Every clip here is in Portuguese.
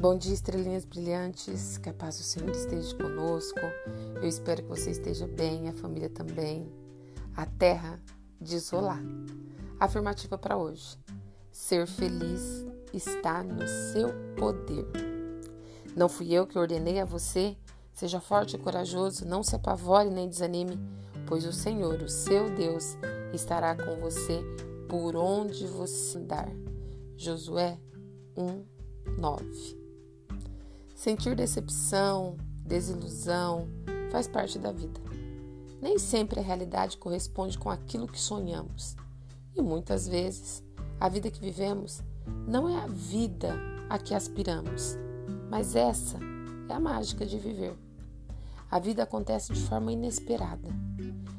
Bom dia, estrelinhas brilhantes. Que a paz do Senhor esteja conosco. Eu espero que você esteja bem, a família também. A terra desolar. Afirmativa para hoje. Ser feliz está no seu poder. Não fui eu que ordenei a você. Seja forte e corajoso, não se apavore nem desanime, pois o Senhor, o seu Deus, estará com você por onde você andar. Josué 1, 9. Sentir decepção, desilusão faz parte da vida. Nem sempre a realidade corresponde com aquilo que sonhamos. E muitas vezes, a vida que vivemos não é a vida a que aspiramos, mas essa é a mágica de viver. A vida acontece de forma inesperada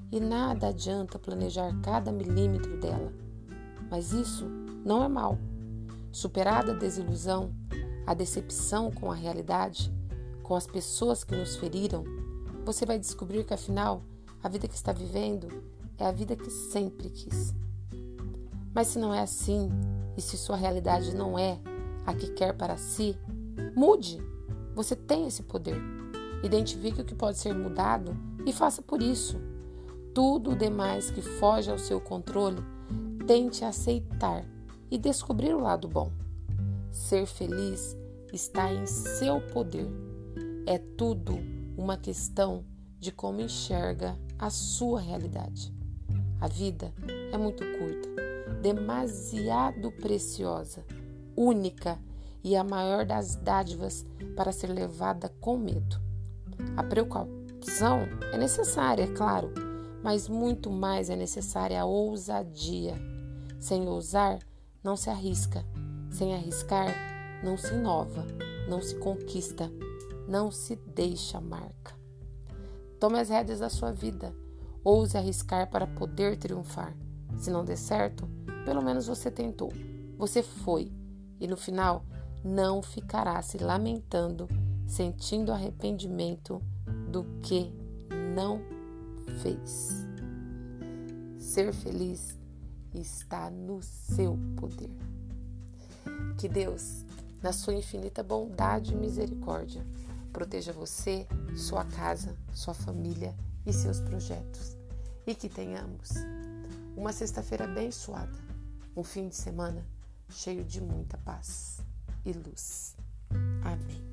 e nada adianta planejar cada milímetro dela. Mas isso não é mal. Superada a desilusão, a decepção com a realidade, com as pessoas que nos feriram, você vai descobrir que afinal a vida que está vivendo é a vida que sempre quis. Mas se não é assim, e se sua realidade não é a que quer para si, mude. Você tem esse poder. Identifique o que pode ser mudado e faça por isso. Tudo o demais que foge ao seu controle, tente aceitar e descobrir o lado bom. Ser feliz está em seu poder. É tudo uma questão de como enxerga a sua realidade. A vida é muito curta, demasiado preciosa, única e a maior das dádivas para ser levada com medo. A precaução é necessária, é claro, mas muito mais é necessária a ousadia. Sem ousar, não se arrisca. Sem arriscar, não se inova, não se conquista, não se deixa marca. Tome as rédeas da sua vida, ouse arriscar para poder triunfar. Se não der certo, pelo menos você tentou, você foi, e no final não ficará se lamentando, sentindo arrependimento do que não fez. Ser feliz está no seu poder. Que Deus na sua infinita bondade e misericórdia. Proteja você, sua casa, sua família e seus projetos. E que tenhamos uma sexta-feira abençoada, um fim de semana cheio de muita paz e luz. Amém.